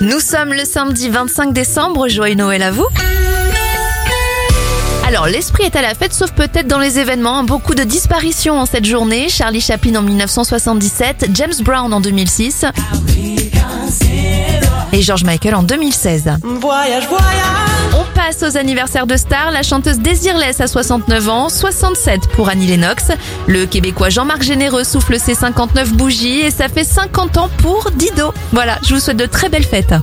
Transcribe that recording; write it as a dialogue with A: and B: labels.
A: Nous sommes le samedi 25 décembre, joyeux Noël à vous. Alors, l'esprit est à la fête, sauf peut-être dans les événements. Beaucoup de disparitions en cette journée. Charlie Chaplin en 1977, James Brown en 2006 et George Michael en 2016.
B: Voyage, voyage.
A: On passe aux anniversaires de stars. La chanteuse Désirless a 69 ans, 67 pour Annie Lennox. Le Québécois Jean-Marc Généreux souffle ses 59 bougies et ça fait 50 ans pour Dido. Voilà, je vous souhaite de très belles fêtes.